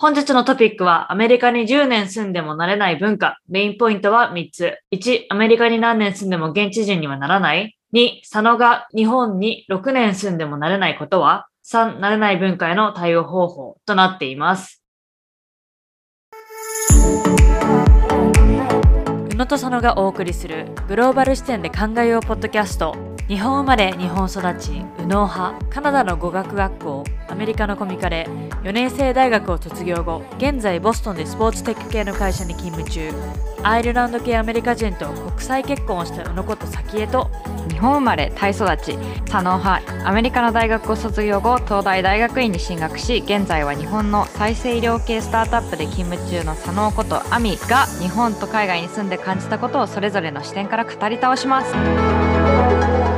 本日のトピックはアメリカに10年住んでもなれない文化。メインポイントは3つ。1、アメリカに何年住んでも現地人にはならない。2、佐野が日本に6年住んでもなれないことは。3、なれない文化への対応方法となっています。宇野と佐野がお送りするグローバル視点で考えようポッドキャスト。日本生まれ日本育ち、右脳派、カナダの語学学校、アメリカのコミカレ、4年生大学を卒業後、現在ボストンでスポーツテック系の会社に勤務中、アイルランド系アメリカ人と国際結婚をした宇野こと早へと、日本生まれタイ育ち、左脳派、アメリカの大学を卒業後、東大大学院に進学し、現在は日本の再生医療系スタートアップで勤務中の左脳ことアミが日本と海外に住んで感じたことをそれぞれの視点から語り倒します。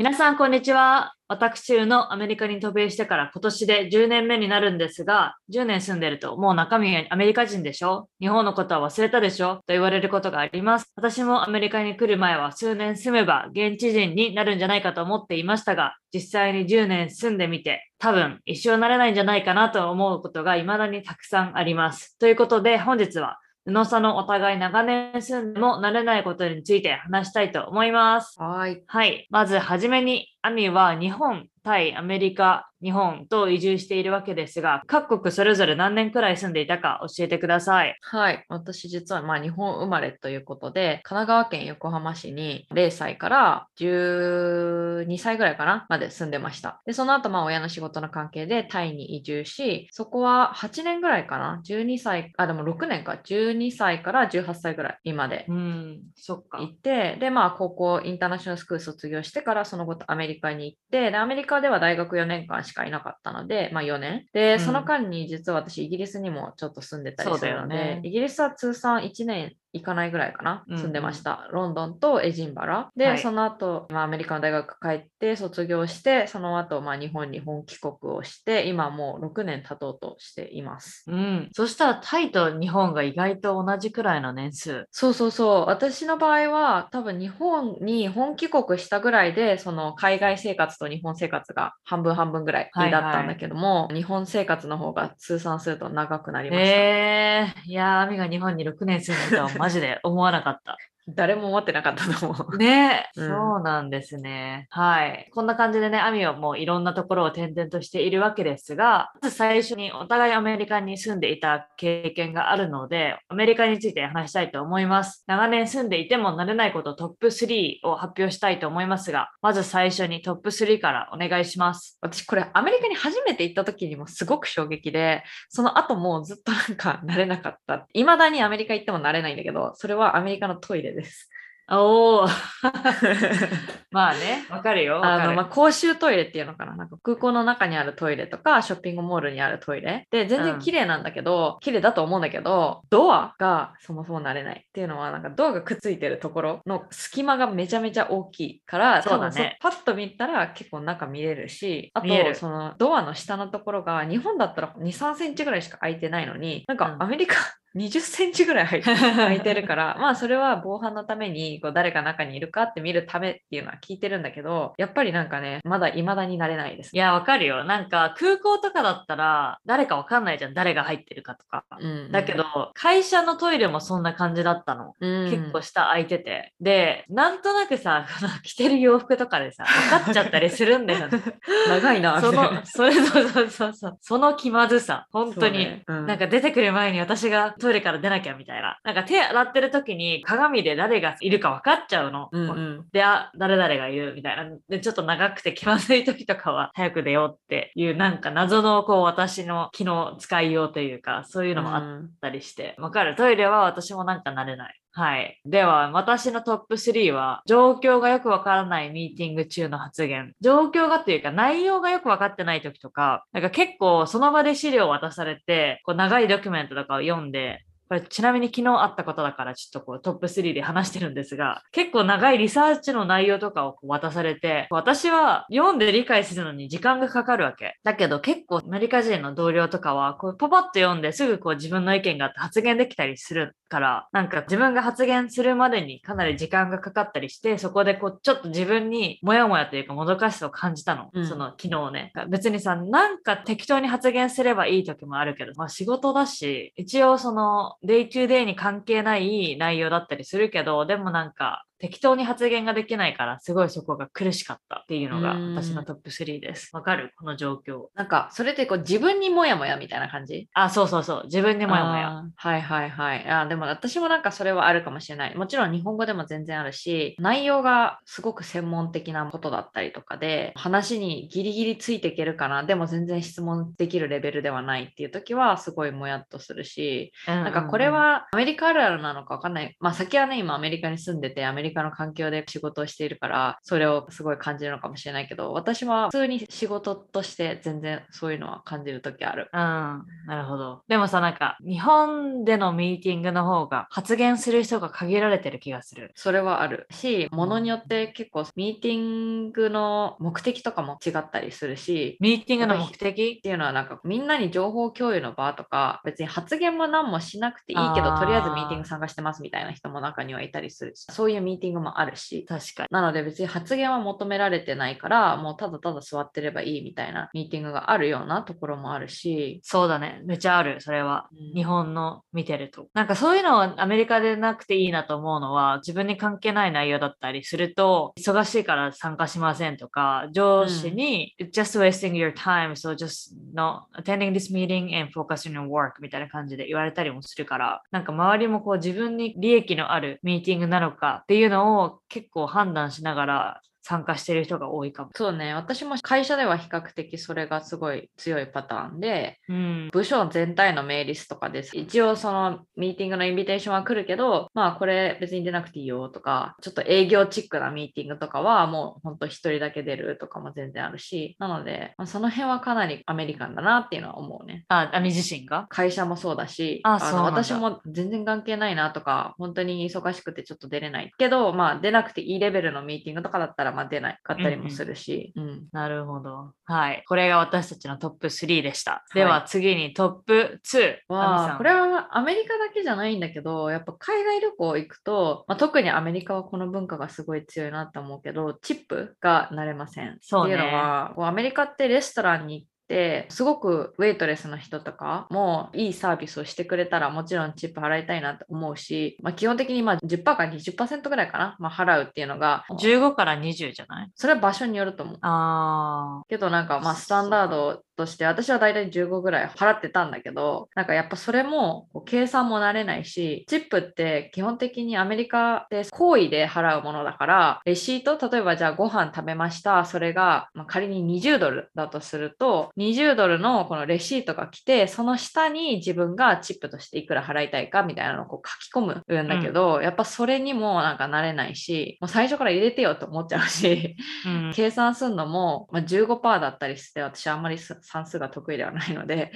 皆さん、こんにちは。私のアメリカに渡米してから今年で10年目になるんですが、10年住んでるともう中身はアメリカ人でしょ？日本のことは忘れたでしょ？と言われることがあります。私もアメリカに来る前は数年住めば現地人になるんじゃないかと思っていましたが、実際に10年住んでみて、多分一生なれないんじゃないかなと思うことが未だにたくさんあります。ということで本日は宇野さんのお互い長年住んでも慣れないことについて話したいと思います。はい。はい。まずはじめに、アミは日本、タイ、アメリカ、日本と移住しているわけですが、各国それぞれ何年くらい住んでいたか教えてください。はい。私実はまあ日本生まれということで、神奈川県横浜市に0歳から12歳ぐらいかなまで住んでました。で、その後まあ親の仕事の関係でタイに移住し、そこは8年ぐらいかな ?12 歳、あ、でも6年か。12歳から18歳ぐらい今で。うん、そっか。行って、で、まあ高校インターナショナルスクール卒業してからその後アメリカに行って、で、アメリカでは大学4年間しかいなかったので、まあ4年。で、うん、その間に実は私イギリスにもちょっと住んでたりするので、ね、イギリスは通算1年行かないぐらいかな、住んでました。ロンドンとエジンバラ。で、はい、その後、まあ、アメリカの大学帰って卒業して、その後、まあ、日本に本帰国をして、今もう6年経とうとしています。うん。そしたらタイと日本が意外と同じくらいの年数。そうそうそう。私の場合は、多分日本に本帰国したぐらいで、その海外生活と日本生活が半分半分ぐらいだったんだけども、はいはい、日本生活の方が通算すると長くなりました。えー、いやー、アミが日本に6年住んでたマジで思わなかった。誰も思ってなかったと思う。ね、うん、そうなんですね。はい。こんな感じでね、アミはもういろんなところを転々としているわけですが、まず最初にお互いアメリカに住んでいた経験があるので、アメリカについて話したいと思います。長年住んでいても慣れないことトップ3を発表したいと思いますが、まず最初にトップ3からお願いします。私これアメリカに初めて行った時にもすごく衝撃で、その後もずっとなんか慣れなかった。未だにアメリカ行っても慣れないんだけど、それはアメリカのトイレです。おお まあね、わかるよ。あの、まあ、公衆トイレっていうのかな。なんか空港の中にあるトイレとか、ショッピングモールにあるトイレ。で、全然綺麗なんだけど、うん、綺麗だと思うんだけど、ドアがそもそも慣れない。っていうのは、なんかドアがくっついてるところの隙間がめちゃめちゃ大きいから、そうだね。パッと見たら結構中見れるし、あと、そのドアの下のところが、日本だったら2、3センチぐらいしか空いてないのに、なんかアメリカ、20センチぐらい入っ てるから、まあそれは防犯のためにこう誰が中にいるかって見るためっていうのは聞いてるんだけど、やっぱりなんかね、まだ未だになれないです。いや、わかるよ。なんか空港とかだったら誰かわかんないじゃん。誰が入ってるかとか。うん、うん、だけど、会社のトイレもそんな感じだったの。うん、結構下空いてて。で、なんとなくさ、着てる洋服とかでさ、分かっちゃったりするんだよ、ね。長いな。その、それそうそうそうそう。その気まずさ。本当に、ねうん、なんか出てくる前に私がトイレから出なきゃみたいな。なんか手洗ってる時に鏡で誰がいるか分かっちゃうの。うんうん、で、あ、誰々がいるみたいな。で、ちょっと長くて気まずい時とかは早く出ようっていうなんか謎のこう私の気の使いようというか、そういうのもあったりして。わ、うん、かる。トイレは私もなんか慣れない。はい。では、私のトップ3は、状況がよくわからないミーティング中の発言。状況がというか、内容がよくわかってない時とか、なんか結構その場で資料を渡されて、こう長いドキュメントとかを読んで、これちなみに昨日あったことだからちょっとこうトップ3で話してるんですが、結構長いリサーチの内容とかを渡されて、私は読んで理解するのに時間がかかるわけ。だけど結構アメリカ人の同僚とかは、こうパパッと読んですぐこう自分の意見があって発言できたりするから、なんか自分が発言するまでにかなり時間がかかったりして、そこでこうちょっと自分にモヤモヤというかもどかしさを感じたの。うん、その昨日ね。別にさ、なんか適当に発言すればいい時もあるけど、まあ仕事だし、一応その day to day に関係ない内容だったりするけど、でもなんか適当に発言ができないから、すごいそこが苦しかったっていうのが私のトップ3です。わかるこの状況。なんか、それってこう自分にもやもやみたいな感じ？あ、そうそうそう。自分にもやもや。はいはいはい。あでも私もなんかそれはあるかもしれない。もちろん日本語でも全然あるし、内容がすごく専門的なことだったりとかで、話にギリギリついていけるかな、でも全然質問できるレベルではないっていう時は、すごいもやっとするし、なんかこれはアメリカあるあるなのかわかんない。まあ先はね、今アメリカに住んでて、アメリカの環境で仕事をしているから、それをすごい感じるのかもしれないけど、私は普通に仕事として全然そういうのは感じる時ある。うん、なるほど。でもさ、なんか日本でのミーティングの方が発言する人が限られてる気がする。それはあるし、ものによって結構ミーティングの目的とかも違ったりするし、ミーティングの目的？っていうのはなんかみんなに情報共有の場とか、別に発言も何もしなくていいけど、とりあえずミーティング参加してますみたいな人も中にはいたりするし、そういうミーティングもあるし、確かに。なので別に発言は求められてないから、もうただただ座ってればいいみたいなミーティングがあるようなところもあるし。そうだね。めちゃある、それは。うん、日本の見てると。なんかそういうのはアメリカでなくていいなと思うのは、自分に関係ない内容だったりすると、忙しいから参加しませんとか、上司に、うん、just wasting your time, so just not attending this meeting and focusing on work みたいな感じで言われたりもするから、なんか周りもこう自分に利益のあるミーティングなのかっていうのを結構判断しながら参加してる人が多いかも。そうね、私も会社では比較的それがすごい強いパターンで、うん、部署全体のメールリストとかです。一応そのミーティングのインビテーションは来るけど、まあこれ別に出なくていいよとか、ちょっと営業チックなミーティングとかはもうほんと一人だけ出るとかも全然あるし、なので、まあ、その辺はかなりアメリカンだなっていうのは思うね。あ、アミ自身が？会社もそうだし、あの私も全然関係ないなとか、本当に忙しくてちょっと出れないけど、まあ出なくていいレベルのミーティングとかだったらまあ出ないかったりもするし、うん、うん、なるほど。はい。これが私たちのトップ3でした。では次にトップ2。は、これはアメリカだけじゃないんだけど、やっぱ海外旅行行くと、まあ、特にアメリカはこの文化がすごい強いなと思うけど、チップが慣れません。そう、ね、っていうのは、こうアメリカってレストランにてすごくウェイトレスの人とかもいいサービスをしてくれたらもちろんチップ払いたいなと思うし、まあ、基本的にまあ10%から20%ぐらいかな、まあ、払うっていうのが。15から20じゃない？それは場所によると思う。あけどなんかまあスタンダードとして私はだいたい15ぐらい払ってたんだけどなんかやっぱそれも計算も慣れないしチップって基本的にアメリカで行為で払うものだからレシート例えばじゃあご飯食べましたそれが、まあ、仮に20ドルだとすると20ドルのこのレシートが来てその下に自分がチップとしていくら払いたいかみたいなのをこう書き込むんだけど、うん、やっぱそれにもなんか慣れないしもう最初から入れてよと思っちゃうし、うん、計算するのも、まあ、15%だったりして私あんまり算数が得意ではないので、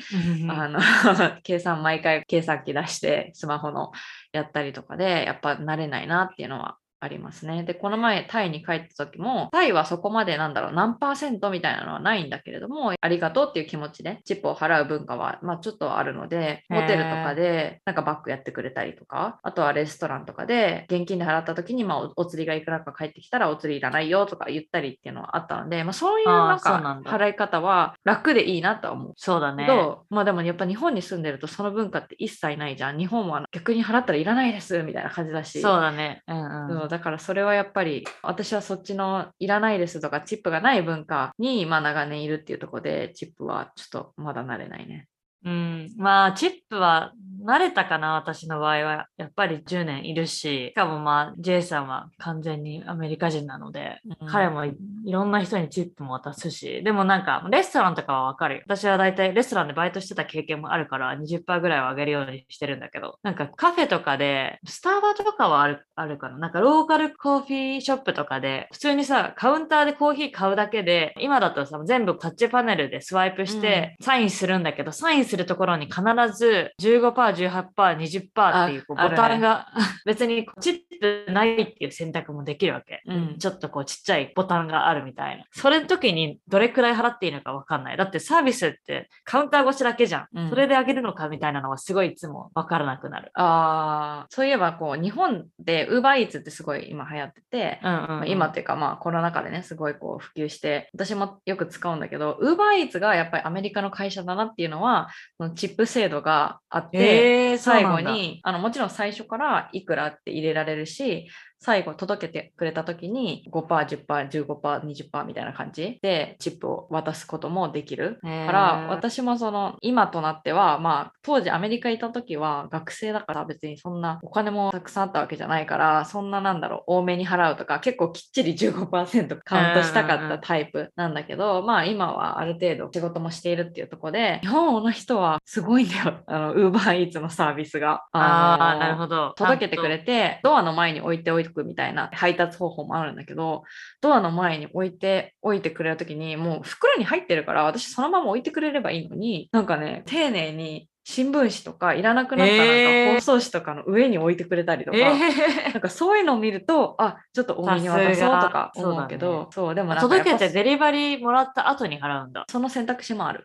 あの 計算毎回計算機出してスマホのやったりとかでやっぱ慣れないなっていうのはありますね。で、この前タイに帰った時も、タイはそこまでなんだろう、何パーセントみたいなのはないんだけれども、ありがとうっていう気持ちでチップを払う文化は、まあちょっとあるので、ホテルとかでなんかバッグやってくれたりとか、あとはレストランとかで現金で払った時に、まあお釣りがいくらか返ってきたらお釣りいらないよとか言ったりっていうのはあったので、まあそういうなんか払い方は楽でいいなとは思う。そうだね。まあでもやっぱ日本に住んでるとその文化って一切ないじゃん。日本は逆に払ったらいらないですみたいな感じだし。そうだね。うんうん、だからそれはやっぱり私はそっちのいらないですとかチップがない文化に、ま、長年いるっていうとこでチップはちょっとまだ慣れないね。うん、まあ、チッは慣れたかな、私の場合は。やっぱり10年いるし、しかもまあ、J さんは完全にアメリカ人なので、うん、彼もいろんな人にチップも渡すし、でもなんか、レストランとかはわかるよ。私は大体レストランでバイトしてた経験もあるから20%ぐらいは上げるようにしてるんだけど、なんかカフェとかで、スターバとかはあるあるかな。なんかローカルコーヒーショップとかで、普通にさ、カウンターでコーヒー買うだけで、今だとさ、全部タッチパネルでスワイプしてサインするんだけど、サインするところに必ずる15%、18%、20%っていうボタンが、ね、別にチップないっていう選択もできるわけ。うん、ちょっとこうちっちゃいボタンがあるみたいな。それの時にどれくらい払っていいのかわかんない。だってサービスってカウンター越しだけじゃん。うん、それであげるのかみたいなのはすごいいつもわからなくなる。ああ、そういえばこう日本で UberEats ってすごい今流行ってて、うんうんうん、今っていうかまあコロナ禍でね、すごいこう普及して、私もよく使うんだけど、UberEats がやっぱりアメリカの会社だなっていうのは、そのチップ制度があって、えー、最後にあのもちろん最初からいくらって入れられるし、最後届けてくれた時に5%、10%、15%、20%みたいな感じでチップを渡すこともできる。から私もその今となってはまあ当時アメリカいた時は学生だから別にそんなお金もたくさんあったわけじゃないからそんななんだろう多めに払うとか結構きっちり15%カウントしたかったタイプなんだけどまあ今はある程度仕事もしているっていうとこで日本の人はすごいんだよあのウーバーイーツのサービスが。あなるほど届けてくれてドアの前に置いておいてくみたいな配達方法もあるんだけど、ドアの前に置いておいてくれる時に、もう袋に入ってるから、私そのまま置いてくれればいいのに、なんかね、丁寧に新聞紙とかいらなくなったなんか包装紙とかの上に置いてくれたりとか、えー、なんかそういうのを見るとあちょっと多めに渡そうとか思うけどそう、ね,、でも届けてデリバリーもらった後に払うんだ。その選択肢もある。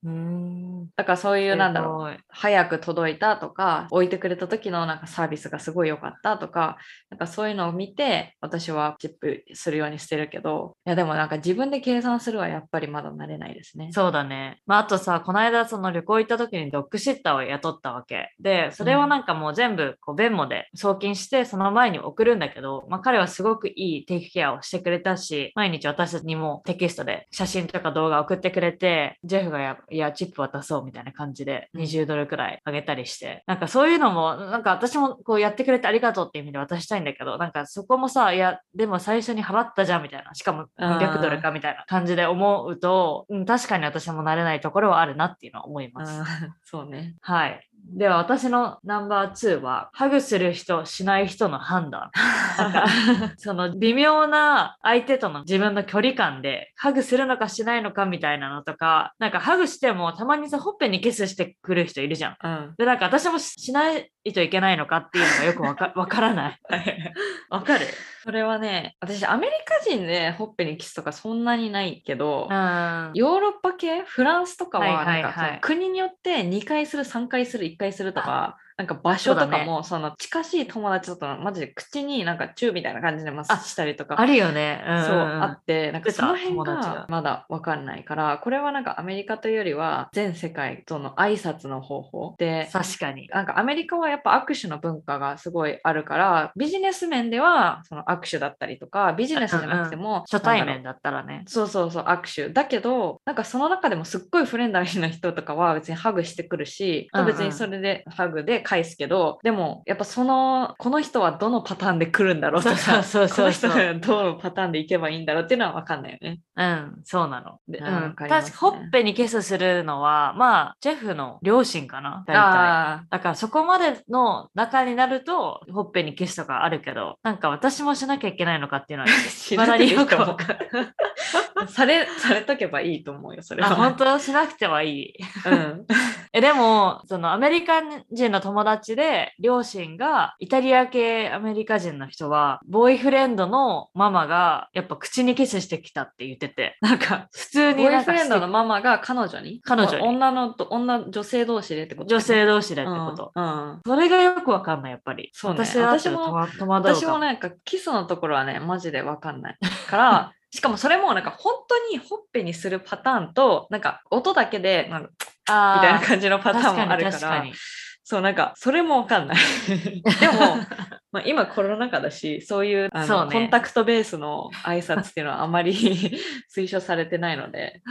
だからそういうなんだろう早く届いたとか置いてくれた時のなんかサービスがすごい良かったとかなんかそういうのを見て私はチップするようにしてるけどいやでもなんか自分で計算するはやっぱりまだ慣れないですね。そうだね。まああとさこの間その旅行行った時にドッグシッターを雇ったわけ。で、それをなんかもう全部こうベンモで送金して、その前に送るんだけど、まあ彼はすごくいいテイクケアをしてくれたし、毎日私たちにもテキストで写真とか動画送ってくれて、ジェフがや、いや、チップ渡そうみたいな感じで20ドルくらいあげたりして、なんかそういうのも、なんか私もこうやってくれてありがとうっていう意味で渡したいんだけど、なんかそこもさ、いや、でも最初に払ったじゃんみたいな、しかも300ドルかみたいな感じで思うと、うん、確かに私も慣れないところはあるなっていうのは思います。そうね。はい。life. では私のナンバー2は、ハグする人、しない人の判断。なんか その微妙な相手との自分の距離感で、ハグするのかしないのかみたいなのとか、なんかハグしてもたまにさ、ほっぺにキスしてくる人いるじゃん。うん、で、なんか私もしないといけないのかっていうのがよくわか わからない。わかるそれはね、私アメリカ人でほっぺにキスとかそんなにないけど、ヨーロッパ系、フランスとかはなんか、国によって2回する、3回する、一回するとか、なんか場所とかもそ、の近しい友達とマジで口になんかチューみたいな感じでマッしたりとか。あるよね、うん、そうあってなんかその辺がまだ分かんないからこれはなんかアメリカというよりは全世界との挨拶の方法で確かに。なんかアメリカはやっぱ握手の文化がすごいあるからビジネス面ではその握手だったりとかビジネスじゃなくても、うんうん、初対面だったらね。そうそうそう握手。だけどなんかその中でもすっごいフレンダリーな人とかは別にハグしてくるし、うんうん、別にそれでハグで返すけどでもやっぱそのこの人はどのパターンで来るんだろうとかそうそうそうこの人はどのパターンでいけばいいんだろうっていうのは分かんないよね。うん、そうなの。で、うん、確かほっぺにキスするのはまあジェフの両親かな大体。だからそこまでの中になるとほっぺにキスとかあるけどなんか私もしなきゃいけないのかっていうのは まだによく分かる。されされとけばいいと思うよそれは。本当しなくてはいい。うん、えでもそのアメリカ人の友達で両親がイタリア系アメリカ人の人はボーイフレンドのママがやっぱ口にキスしてきたって言っててなんか普通にボーイフレンドのママが彼女に？彼女に。女のと女女性同士でってこと、女性同士でってこと、うん、うん、それがよくわかんないやっぱり。そう、ね、私私も私もなんかキスのところはねマジでわかんないから しかもそれもなんか本当にほっぺにするパターンとなんか音だけでなんかみたいな感じのパターンもあるからそうなんかそれもわかんない。でもまあ、今コロナ禍だしそういうあの、ね、コンタクトベースの挨拶っていうのはあまり 推奨されてないので。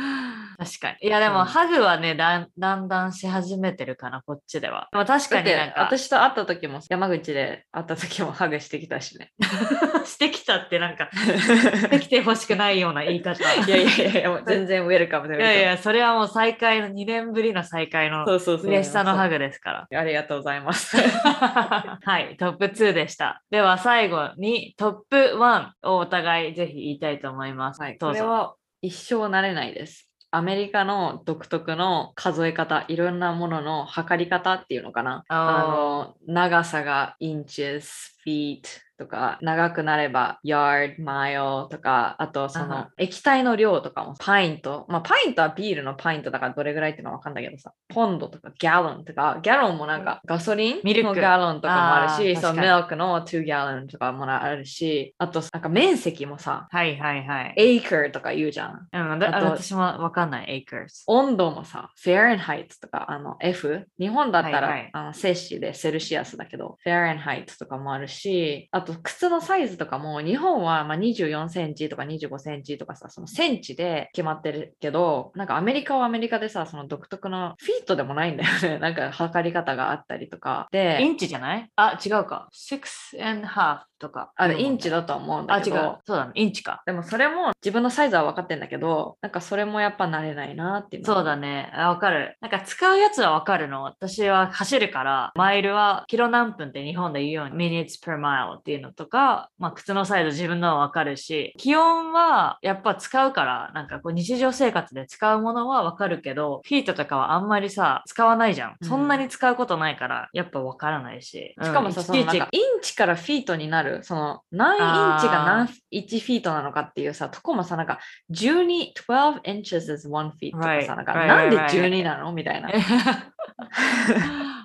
確かに。いやでも、うん、ハグはねだんだんだんし始めてるかなこっちでは。でも確かになんか私と会った時も山口で会った時もハグしてきたしね。してきたってなんかしてきてほしくないような言い方。いやいやいや全然ウェルカムでいやいやそれはもう再会の2年ぶりの再会の嬉しさのハグですから。ありがとうございます。はいトップ2ですした。では最後にトップ1をお互いぜひ言いたいと思います。はい、これは一生なれないです。アメリカの独特の数え方、いろんなものの測り方っていうのかな。あの長さが inches, feet とか、長くなれば yard, mile とか、あとその液体の量とかもパイント。まあパイントはビールのパイントだからどれぐらいっていうのはわかんないけどさ、ポンドとかギャロンとか、ギャロンもなんかガソリンのギャロンとかもあるし、そう、ミルクの2ギャロンとかもあるし、あとなんか面積もさ、はいはいはい。acre とか言うじゃん。うん、あと私もわかんない、acres。温度もさ、フェア e ハイトとか、あの F、日本だったら、はいはい、あの摂氏でセルシアスだけど、フェア e ハイトとかもあるし、あと靴のサイズとかも日本はま24センチとか25センチとかさ、そのセンチで決まってるけど、なんかアメリカはアメリカでさ、その独特のフィートでもないんだよね。なんか測り方があったりとか。で、インチじゃない？あ、違うか。6 and half とか。あインチだと思うんだけど。あ、違う。そうだね。インチか。でもそれも自分のサイズは分かってんだけど、なんかそれもやっぱ慣れないなっていう。そうだね。わかる。なんか使うやつはわかるの。私は走るから、マイルはキロ何分って日本で言うように、minutes per mile っていうのとか、まあ靴のサイズ自分のはわかるし、気温はやっぱ使うから、なんかこう日常生活で使うものはわかるけど、フィートとかはあんまりさ、使わないじゃん。そんなに使うことないから、やっぱわからないし。しかもさ、そのなんかインチからフィートになる、その何インチが何1フィートなのかっていうさ、とこもさ、なんか12、12 inches is one feet とかさ、なんかなんで12なの？みたいな。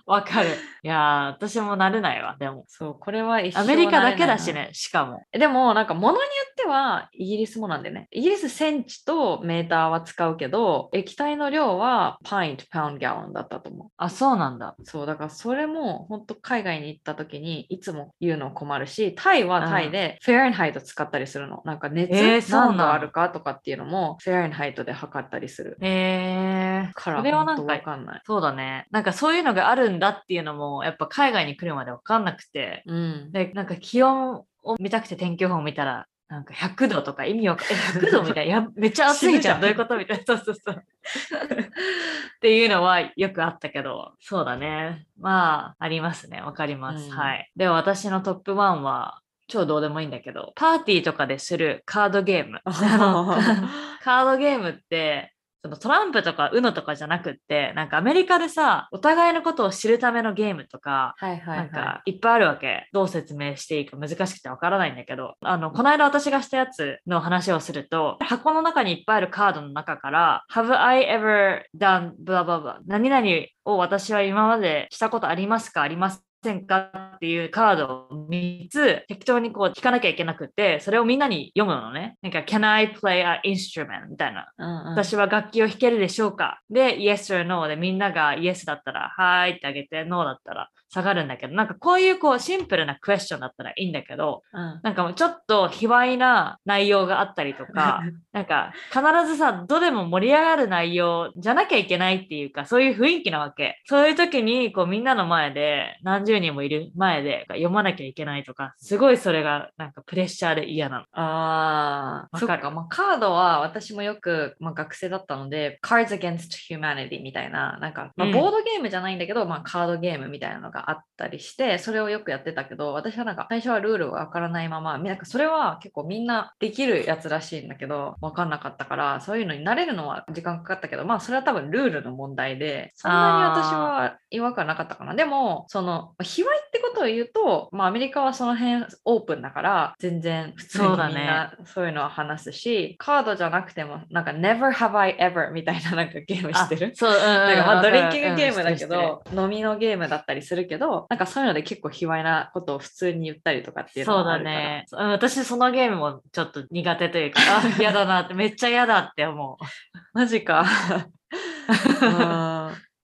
わかる。いや私も慣れないわ、でも。そう、これは一アメリカだけだしね、しかも。でも、なんか物によってはイギリスもなんでね。イギリスセンチとメーターは使うけど、液体の量はパイント、パウンド、ギャロンだったと思う。あ、そうなんだ。そう、だからそれも本当海外に行った時にいつも言うの困るし、タイはタイでフェアンハイト使ったりするの。なんか熱、えー、何度あるかとかっていうのもフェアンハイトで測ったりする。へえー。からそれはなんかわかんない。そうだね。なんかそういうのがあるんだっていうのもやっぱ海外に来るまで分かんなくて、うん、でなんか気温を見たくて天気予報を見たらなんか100度とか意味わかんない。100度みたいな。や めっちゃ暑いじゃん。どういうこと？みたいな。そうそうそう。っていうのはよくあったけど、そうだね。まあ、ありますね。わかります。うん、はい。では私のトップ1は、超どうでもいいんだけど、パーティーとかでするカードゲーム。カードゲームって、そのトランプとか UNO とかじゃなくって、なんかアメリカでさ、お互いのことを知るためのゲームとか、はいはい、はい、なんかいっぱいあるわけ。どう説明していいか難しくてわからないんだけど、あの、この間私がしたやつの話をすると、箱の中にいっぱいあるカードの中から、Have I ever done blah blah blah 何々を私は今までしたことありますか？ありますせんかっていうカードを3つ適当にこう聞かなきゃいけなくて、それをみんなに読むのね。なんか、Can I play an instrument? みたいな、うんうん。私は楽器を弾けるでしょうか？で、Yes or No でみんなが Yes だったら、はいってあげて、No だったら、下がるんだけど、なんかこういうこうシンプルなクエスチョンだったらいいんだけど、うん、なんかもうちょっと卑猥な内容があったりとか、なんか必ずさ、どれも盛り上がる内容じゃなきゃいけないっていうか、そういう雰囲気なわけ。そういう時にこうみんなの前で、何十人もいる前で読まなきゃいけないとか、すごいそれがなんかプレッシャーで嫌なの。ああ、そっか。まあ、カードは私もよく、まあ、学生だったので、Cards Against Humanity みたいな、なんか、まあ、ボードゲームじゃないんだけど、うん、まあカードゲームみたいなのがあったりして、それをよくやってたけど、私はなんか最初はルールがわからないまま、なんかそれは結構みんなできるやつらしいんだけど、わかんなかったから、そういうのに慣れるのは時間かかったけど、まあそれは多分ルールの問題で、そんなに私は違和感なかったかな。でも、その、卑猥ってことを言うと、まあアメリカはその辺オープンだから、全然普通にみんなそういうのは話すし、ね、カードじゃなくても、なんか Never have I ever みたいななんかゲームしてる？そう、うん、なんかまあドリンキングゲームだけど、飲みのゲームだったりするけど、なんかそういうので結構卑猥なことを普通に言ったりとかっていうのそうだね。私そのゲームもちょっと苦手というか、あ、嫌だなって、めっちゃ嫌だって思う。マジか。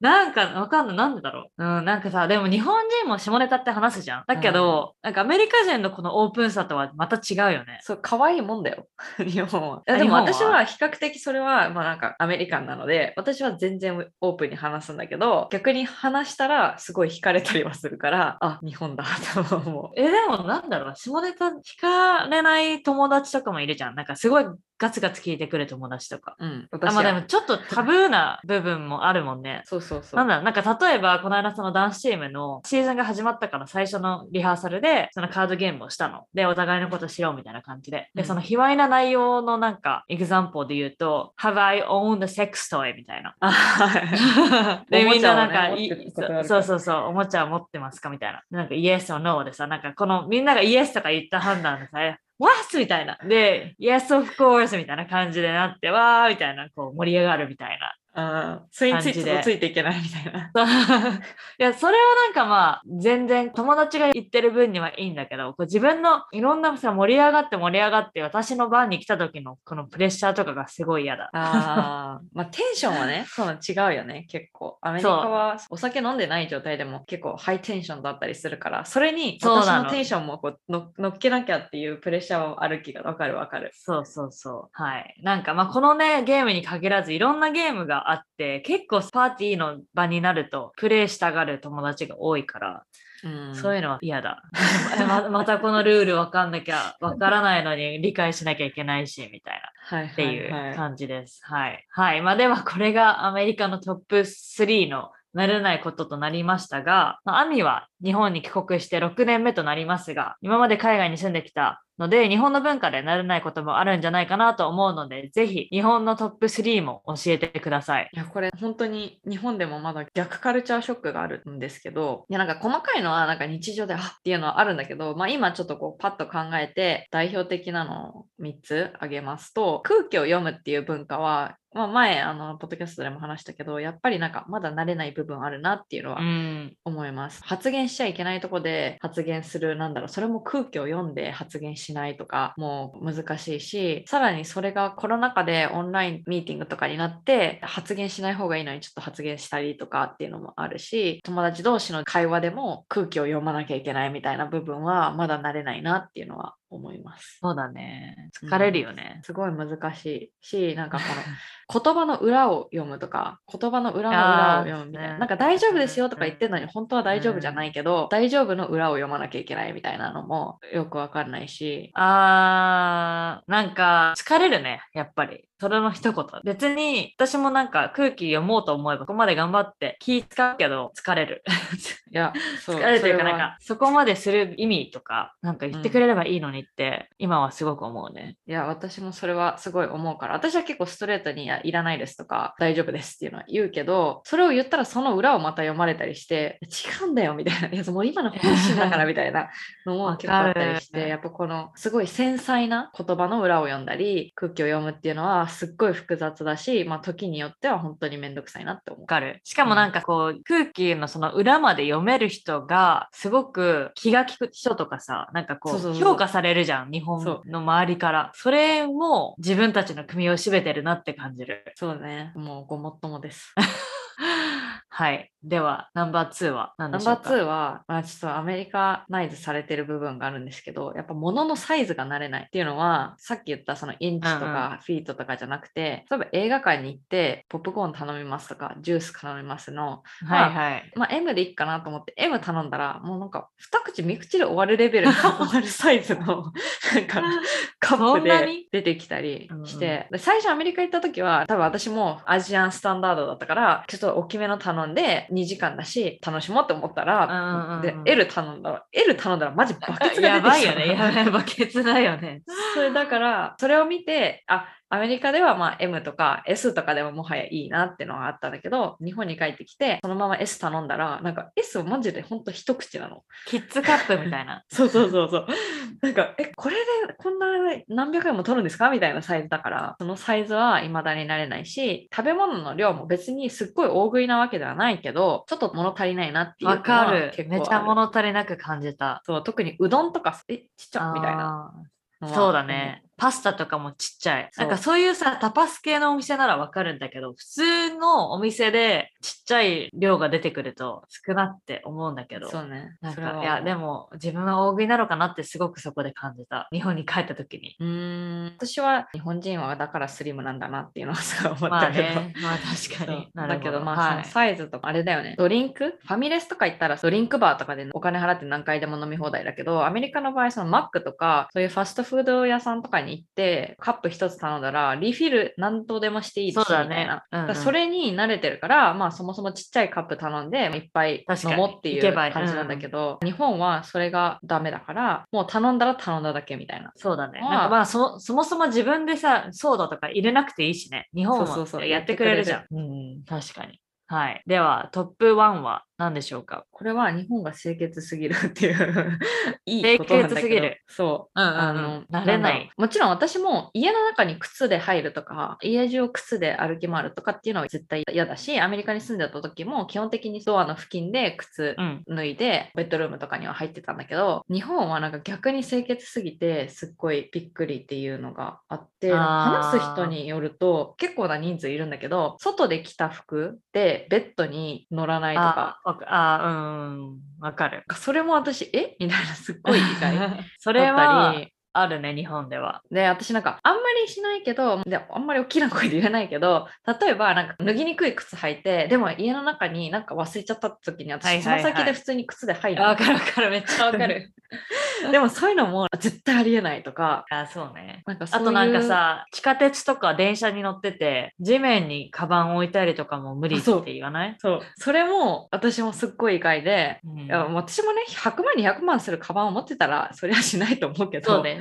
なんかわかんない。なんでだろう。うん、なんかさ、でも日本人も下ネタって話すじゃん。だけど、うん、なんかアメリカ人のこのオープンさとはまた違うよね。そう、可愛いもんだよ。日本は。でも私は比較的それは、まあなんかアメリカンなので、私は全然オープンに話すんだけど、逆に話したらすごい惹かれたりはするから、あ、日本だと思う。え、でもなんだろう。下ネタ惹かれない友達とかもいるじゃん。なんかすごいガツガツ聞いてくる友達とか。うん。あまあでもちょっとタブーな部分もあるもんね。そうそうそう。なんだ、なんか例えば、この間そのダンスチームのシーズンが始まったから最初のリハーサルで、そのカードゲームをしたの。で、お互いのことしようみたいな感じで。で、その卑猥な内容のなんか、エグザンポで言うと、Have I owned a sex toy? みたいな。で、みんななんか、そうそうそう、おもちゃを持ってますか？みたいな。なんか、Yes or No でさ、なんかこのみんなが Yes とか言った判断でさ、What? みたいな。で、Yes, of course! みたいな感じでなって、わーみたいな、こう盛り上がるみたいなあそれについてついていけないみたいな。いや、それはなんかまあ、全然友達が言ってる分にはいいんだけど、こう自分のいろんなさ、盛り上がって盛り上がって、私の番に来た時のこのプレッシャーとかがすごい嫌だ。あ まあ、テンションはね、そう違うよね、結構。アメリカはお酒飲んでない状態でも結構ハイテンションだったりするから、それに私のテンションもこうの乗っけなきゃっていうプレッシャーはある気がわかるわかる。そうそうそう。はい。なんかまあ、このね、ゲームに限らずいろんなゲームがあって、結構パーティーの場になるとプレイしたがる友達が多いから、うん、そういうのは嫌だ ま。またこのルール分かんなきゃ、分からないのに理解しなきゃいけないし、みたいな。はい、っていう感じです。はい。はい。まあではこれがアメリカのトップ3のなれないこととなりましたが、まあ、アミは日本に帰国して6年目となりますが、今まで海外に住んできたので、日本の文化でなれないこともあるんじゃないかなと思うので、ぜひ日本のトップ3も教えてください。いや、これ本当に日本でもまだ逆カルチャーショックがあるんですけど、いや、なんか細かいのはなんか日常で、あっていうのはあるんだけど、まあ今ちょっとこうパッと考えて代表的なのを3つ挙げますと、空気を読むっていう文化はまあ、前、あの、ポッドキャストでも話したけど、やっぱりなんかまだ慣れない部分あるなっていうのは思います。うん、発言しちゃいけないとこで発言する、なんだろう、それも空気を読んで発言しないとかもう難しいし、さらにそれがコロナ禍でオンラインミーティングとかになって発言しない方がいいのにちょっと発言したりとかっていうのもあるし、友達同士の会話でも空気を読まなきゃいけないみたいな部分はまだ慣れないなっていうのは思います。そうだね。疲れるよね。うん、すごい難しいし、なんかこの 言葉の裏を読むとか、言葉の裏の裏を読むみたいな。なんか大丈夫ですよとか言ってるのに、本当は大丈夫じゃないけど、うん、大丈夫の裏を読まなきゃいけないみたいなのもよくわかんないし。あー、なんか疲れるね、やっぱり。それの一言。別に私もなんか空気読もうと思えばここまで頑張って気使うけど疲れる。いや、そう疲れるというかなんかそこまでする意味とかなんか言ってくれればいいのにって、うん、今はすごく思うね。いや、私もそれはすごい思うから、私は結構ストレートにいらないですとか大丈夫ですっていうのは言うけど、それを言ったらその裏をまた読まれたりして、違うんだよみたいな。いや、もう今の話だから みたいなのも結構あったりして、やっぱこのすごい繊細な言葉の裏を読んだり空気を読むっていうのはすっごい複雑だし、まあ、時によっては本当にめんどくさいなって思う。かる。しかもなんかこう、うん、空気のその裏まで読める人が、すごく気が利く人とかさ、なんかこう、評価されるじゃん、日本の周りから。それも自分たちの組を占めてるなって感じる。そうね。もうごもっともです。はい。では、ナンバー2は何でしょうか？ナンバー2は、まあ、ちょっとアメリカナイズされてる部分があるんですけど、やっぱ物のサイズが慣れないっていうのは、さっき言ったそのインチとかフィートとかじゃなくて、うんうん、例えば映画館に行って、ポップコーン頼みますとか、ジュース頼みますの、はいはい。まあ、M でいいかなと思って、M 頼んだら、もうなんか、二口三口で終わるレベルの終わるサイズの、なんか、カップで出てきたりして、うんうん、最初アメリカ行った時は、多分私もアジアンスタンダードだったから、ちょっと大きめの頼んで、2時間だし楽しもうって思ったら、で L 頼んだら L 頼んだらマジバケツが出てきたやばいよね。やばいバケツだよね。それだからそれを見てあアメリカではまあ M とか S とかでももはやいいなってのはあったんだけど、日本に帰ってきて、そのまま S 頼んだら、なんか S をマジでほんと一口なの。キッズカップみたいな。そうそうそうそう。なんか、え、これでこんな何百円も取るんですか？みたいなサイズだから、そのサイズは未だになれないし、食べ物の量も別にすっごい大食いなわけではないけど、ちょっと物足りないなっていうわかる。めちゃ物足りなく感じた。そう、特にうどんとか、え、ちっちゃみたいな。そうだね。パスタとかもちっちゃい。なんかそういうさ、タパス系のお店ならわかるんだけど、普通のお店でちっちゃい量が出てくると少なって思うんだけど。そうね。なんか、いや、でも自分は大食いなのかなってすごくそこで感じた。日本に帰った時に。うん。私は日本人はだからスリムなんだなっていうのはすごい思ったけど。まあ、ね、まあ確かに。だけどまあ、はい、サイズとかあれだよね。ドリンク？ファミレスとか行ったらドリンクバーとかでお金払って何回でも飲み放題だけど、アメリカの場合そのマックとかそういうファストフード屋さんとかにに行ってカップ1つ頼んだらリフィル何とでもしていいし、そうだねみたいな。うんうんそれに慣れてるから、まあそもそもちっちゃいカップ頼んでいっぱい飲もうっていいうけばいい感じなんだけど、日本はそれがダメだから、もう頼んだら頼んだだけみたいな。そうだね。まあなんかまあそ、そもそも自分でさ、ソーダとか入れなくていいしね。日本はそうそうそうやってくれるじゃん。うん、確かに。はい。では、トップ1は？何でしょうか。これは日本が清潔すぎるっていう いいことなんだけど。清潔すぎる。そう。うんうんうん。あの慣れない。もちろん私も家の中に靴で入るとか家中を靴で歩き回るとかっていうのは絶対嫌だしアメリカに住んでた時も基本的にドアの付近で靴うん。脱いでベッドルームとかには入ってたんだけど日本はなんか逆に清潔すぎてすっごいびっくりっていうのがあって話す人によると結構な人数いるんだけど外で着た服でベッドに乗らないとかあうん、わかる。それも私え？みたいなすっごい意外 それだはあるね、日本では。で、私なんか、あんまりしないけど、であんまり大きな声で言えないけど、例えば、なんか、脱ぎにくい靴履いて、でも家の中になんか忘れちゃった時に、私、つま先で普通に靴で入る。あわかるわかる、めっちゃわかる。でも、そういうのも絶対ありえないとか、あ、そうね。なんかあとなんか、さ、地下鉄とか電車に乗ってて、地面にカバン置いたりとかも無理って言わない？そう、それも私もすっごい意外で、うん私もね、100万、200万するカバンを持ってたら、それはしないと思うけど、そうね。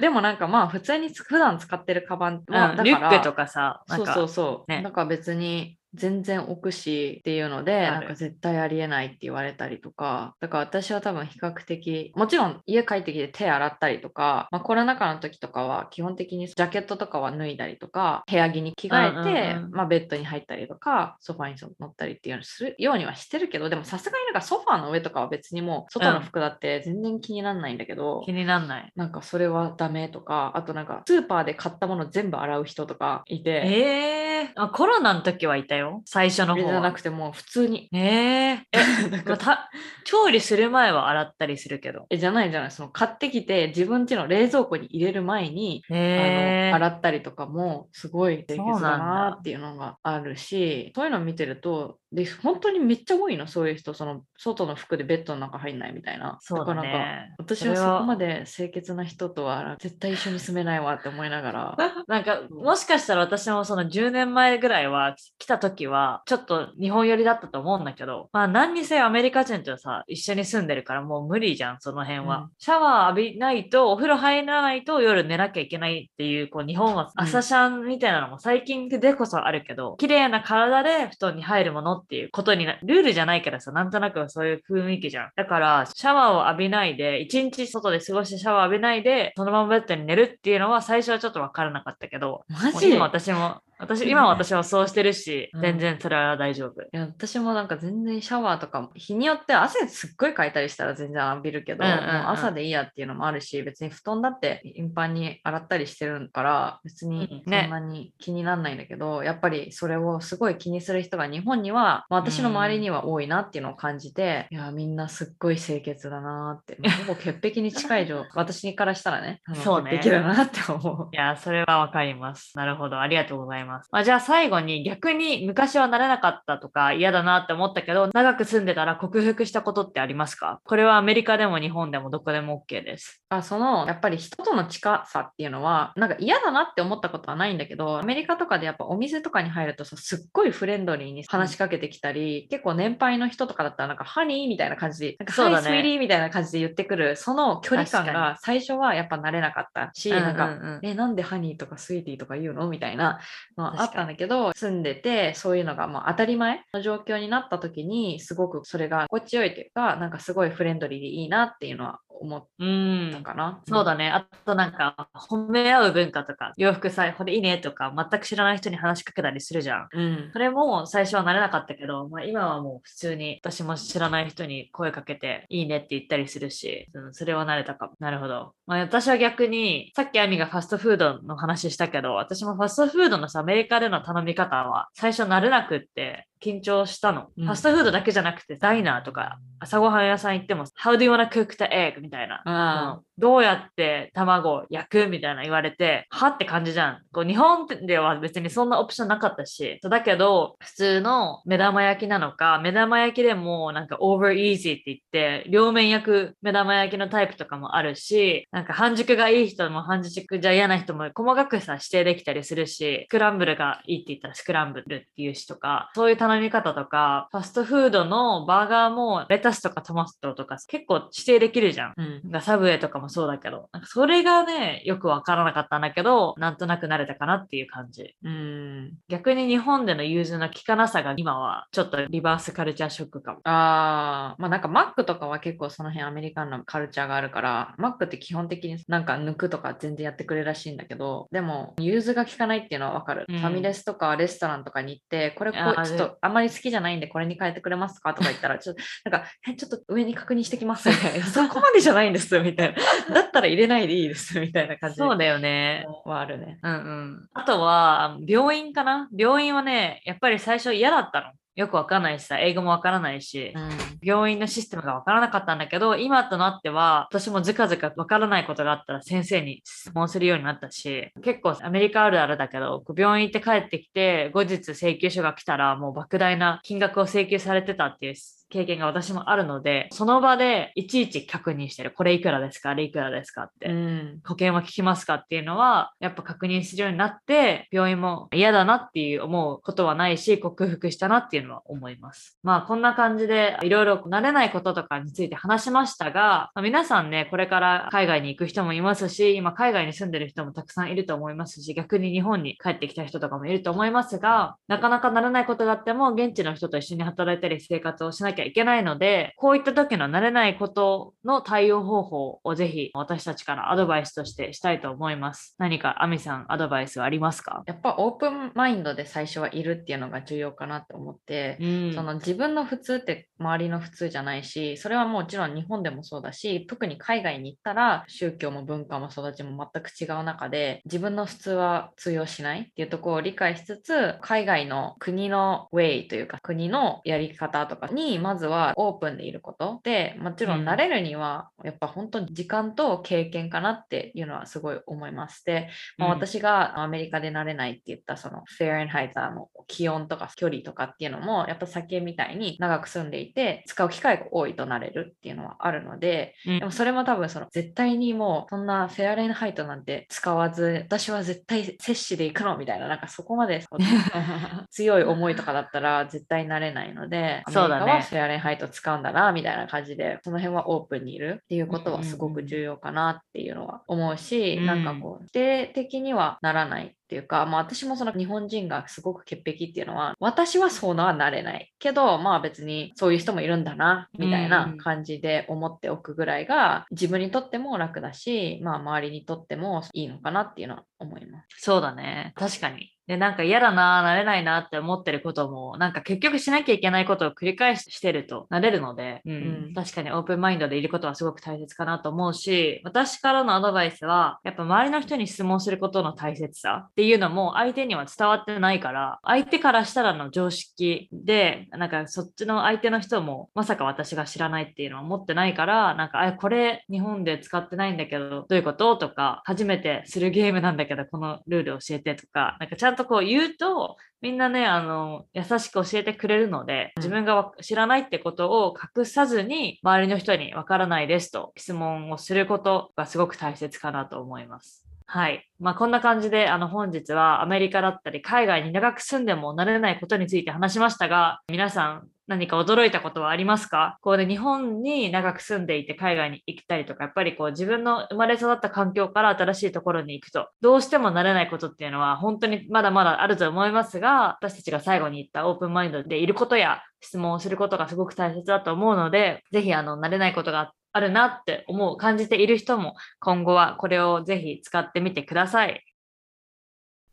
でもなんかまあ、普通に普段使ってるカバンは、うんだからリュックとかさ、そうかそうそう。ねなんか別に全然置くしっていうので、なんか絶対ありえないって言われたりとか、だから私は多分比較的、もちろん家帰ってきて手洗ったりとか、まあ、コロナ禍の時とかは基本的にジャケットとかは脱いだりとか、部屋着に着替えて、うんうんうん。まあ、ベッドに入ったりとか、ソファに乗ったりっていうのをするようにはしてるけど、でもさすがになんかソファーの上とかは別にもう外の服だって全然気にならないんだけど、気になんない。なんかそれはダメとか、あとなんかスーパーで買ったもの全部洗う人とかいて、ええあコロナの時はいたよ。最初の方は。じゃなくてもう普通に。ええ た調理する前は洗ったりするけど。えじゃないじゃないその買ってきて自分家の冷蔵庫に入れる前に、えあの洗ったりとかもすごい清潔だなんだなっていうのがあるしそういうのを見てるとで本当にめっちゃ多いのそういう人。その外の服でベッドの中入んないみたいな。そうだからなんかね。私はそこまで清潔な人とは絶対一緒に住めないわって思いながら。なんか、もしかしたら私もその10年前ぐらいは来た時は、ちょっと日本寄りだったと思うんだけど、まあ何にせよアメリカ人とさ、一緒に住んでるからもう無理じゃん、その辺は。うん。シャワー浴びないと、お風呂入らないと夜寝なきゃいけないっていう、こう日本は朝シャンみたいなのも最近でこそあるけど、綺麗な体で布団に入るものっていうことにな、ルールじゃないからさ、なんとなくそういう雰囲気じゃん。だから、シャワーを浴びないで、一日外で過ごしてシャワー浴びないで、そのままベッドに寝るっていうのは最初はちょっとわからなかったけど、マジ？今私も、私、今私はそうしてるし、うん全然それは大丈夫。いや私もなんか全然シャワーとかも日によって汗すっごいかいたりしたら全然浴びるけど、うんうんうん朝でいいやっていうのもあるし別に布団だって頻繁に洗ったりしてるから別にうんねそんなに気にならないんだけど、やっぱりそれをすごい気にする人が日本には、まあ私の周りには多いなっていうのを感じて、いやみんなすっごい清潔だなってほぼ潔癖に近い状 私からしたらねそうね潔癖だなって思う。いや、それはわかります。なるほど。ありがとうございます。まあ、じゃあ最後に逆に昔はなれなかったとか嫌だなって思ったけど、長く住んでたら克服したことってありますか？これはアメリカでも日本でもどこでも OK です。あそのやっぱり人との近さっていうのはなんか嫌だなって思ったことはないんだけどアメリカとかでやっぱお店とかに入るとさすっごいフレンドリーに話しかけてきたり、結構年配の人とかだったらなんかハニーみたいな感じでなんかそうだね。ハイスイリーみたいな感じで言ってくるその距離感が最初はやっぱ慣れなかったし、なんかうんうん。うんえなんでハニーとかスイーティーとか言うの？みたいなの確かにあったんだけど住んでてそういうのがまあ当たり前の状況になった時にすごくそれが心地よいというかなんかすごいフレンドリーでいいなっていうのは思っうんた。かな。そうだね。あとなんか、褒め合う文化とか、洋服さ、これいいねとか、全く知らない人に話しかけたりするじゃん。うんそれも最初は慣れなかったけど、まあ、今はもう普通に私も知らない人に声かけていいねって言ったりするし、うん、それは慣れたかも。なるほど。まあ、私は逆に、さっきアミがファストフードの話したけど、私もファストフードのさ、アメリカでの頼み方は最初慣れなくって、緊張したの。ファストフードだけじゃなくて、ダイナーとか朝ごはん屋さん行っても、How do you wanna cook the egg? みたいな。どうやって卵を焼く？みたいな言われて、はって感じじゃん。こう日本では別にそんなオプションなかったし、だけど、普通の目玉焼きなのか、目玉焼きでもなんか over easy って言って、両面焼く目玉焼きのタイプとかもあるし、なんか半熟がいい人も半熟じゃ嫌な人も細かくさ指定できたりするし、スクランブルがいいって言ったらスクランブルっていうしとか、そういう頼み方とか、ファストフードのバーガーもレタスとかトマトとか結構指定できるじゃん。うん、サブウェイとかもそうだけど、なんかそれがね、よくわからなかったんだけど、なんとなく慣れたかなっていう感じ。うん。逆に日本での融通の効かなさが今はちょっとリバースカルチャーショックかも。ああ、まあなんかマックとかは結構その辺アメリカンのカルチャーがあるから、マックって基本的になんか抜くとか全然やってくれるらしいんだけど、でも融通が効かないっていうのはわかる、うん、ファミレスとかレストランとかに行って、これこうちょっとあんまり好きじゃないんでこれに変えてくれますか？とか言ったら、ちょっとなんか、え、ちょっと上に確認してきますみたいな。そこまでじゃないんですみたいな。だったら入れないでいいです みたいな感じ。そうだよね。はあるね。うんうん。あとは、病院かな？病院はね、やっぱり最初嫌だったの。よくわかんないしさ、英語もわからないし、うん、病院のシステムがわからなかったんだけど、今となっては、私もずかずかわからないことがあったら先生に質問するようになったし、結構アメリカあるあるだけど、病院行って帰ってきて、後日請求書が来たら、もう莫大な金額を請求されてたっていう経験が私もあるので、その場でいちいち確認してる。これいくらですか？あれいくらですかって。うん、保険は効きますかっていうのは、やっぱ確認するようになって、病院も嫌だなっていう思うことはないし、克服したなっていうのは思います。まあこんな感じで、いろいろ慣れないこととかについて話しましたが、まあ、皆さんね、これから海外に行く人もいますし、今海外に住んでる人もたくさんいると思いますし、逆に日本に帰ってきた人とかもいると思いますが、なかなかならないことがあっても、現地の人と一緒に働いたり生活をしなきゃいけないので、こういった時の慣れないことの対応方法をぜひ私たちからアドバイスとしてしたいと思います。何かアミさんアドバイスはありますか？やっぱオープンマインドで最初はいるっていうのが重要かなと思って、うん、その自分の普通って周りの普通じゃないし、それはもちろん日本でもそうだし、特に海外に行ったら宗教も文化も育ちも全く違う中で、自分の普通は通用しないっていうところを理解しつつ、海外の国のウェイというか国のやり方とかにまずはオープンでいること。でもちろん慣れるにはやっぱ本当に時間と経験かなっていうのはすごい思います。で、まあ、私がアメリカで慣れないって言ったそのフェアエンハイザーの気温とか距離とかっていうのもやっぱ酒みたいに長く住んでいて使う機会が多いとなれるっていうのはあるので、うん、でもそれも多分その絶対にもうそんなフェアレンハイトなんて使わず私は絶対摂氏で行くのみたいななんかそこまで 強い思いとかだったら絶対なれないのでアメリカはフェアレンハイト使うんだなみたいな感じでその辺はオープンにいるっていうことはすごく重要かなっていうのは思うし、うん、なんかこう否定的にはならないっていうか、まあ、私もその日本人がすごく潔癖っていうのは私はそうはなれないけどまあ別にそういう人もいるんだなみたいな感じで思っておくぐらいが自分にとっても楽だし、まあ、周りにとってもいいのかなっていうのは思います。そうだね。確かにで、なんか嫌だな、慣れないなって思ってることも、なんか結局しなきゃいけないことを繰り返してると慣れるので、うん、うん、確かにオープンマインドでいることはすごく大切かなと思うし、私からのアドバイスは、やっぱ周りの人に質問することの大切さっていうのも相手には伝わってないから、相手からしたらの常識で、なんかそっちの相手の人もまさか私が知らないっていうのは思ってないから、なんか、あ、これ日本で使ってないんだけど、どういうこと？とか、初めてするゲームなんだけど、このルール教えてとか、なんかちゃんとこう言うと、みんなね、あの、優しく教えてくれるので、自分が知らないってことを隠さずに、周りの人にわからないですと質問をすることがすごく大切かなと思います。はい。まあ、こんな感じで、あの、本日はアメリカだったり、海外に長く住んでも慣れないことについて話しましたが、皆さん何か驚いたことはありますか？こうで日本に長く住んでいて海外に行きたりとか、やっぱりこう自分の生まれ育った環境から新しいところに行くと、どうしても慣れないことっていうのは本当にまだまだあると思いますが、私たちが最後に言ったオープンマインドでいることや質問をすることがすごく大切だと思うので、ぜひあの慣れないことがああるなって思う、感じている人も今後はこれをぜひ使ってみてください。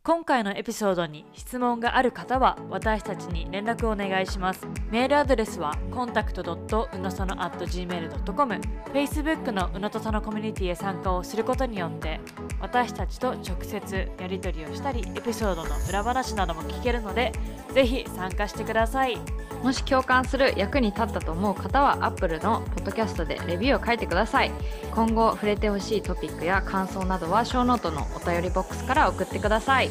今回のエピソードに質問がある方は私たちに連絡をお願いします。メールアドレスは contact.unosono.gmail.com Facebook のうのとそのコミュニティへ参加をすることによって私たちと直接やり取りをしたりエピソードの裏話なども聞けるのでぜひ参加してください。もし共感する役に立ったと思う方は Apple のポッドキャストでレビューを書いてください今後触れてほしいトピックや感想などはショーノートのお便りボックスから送ってください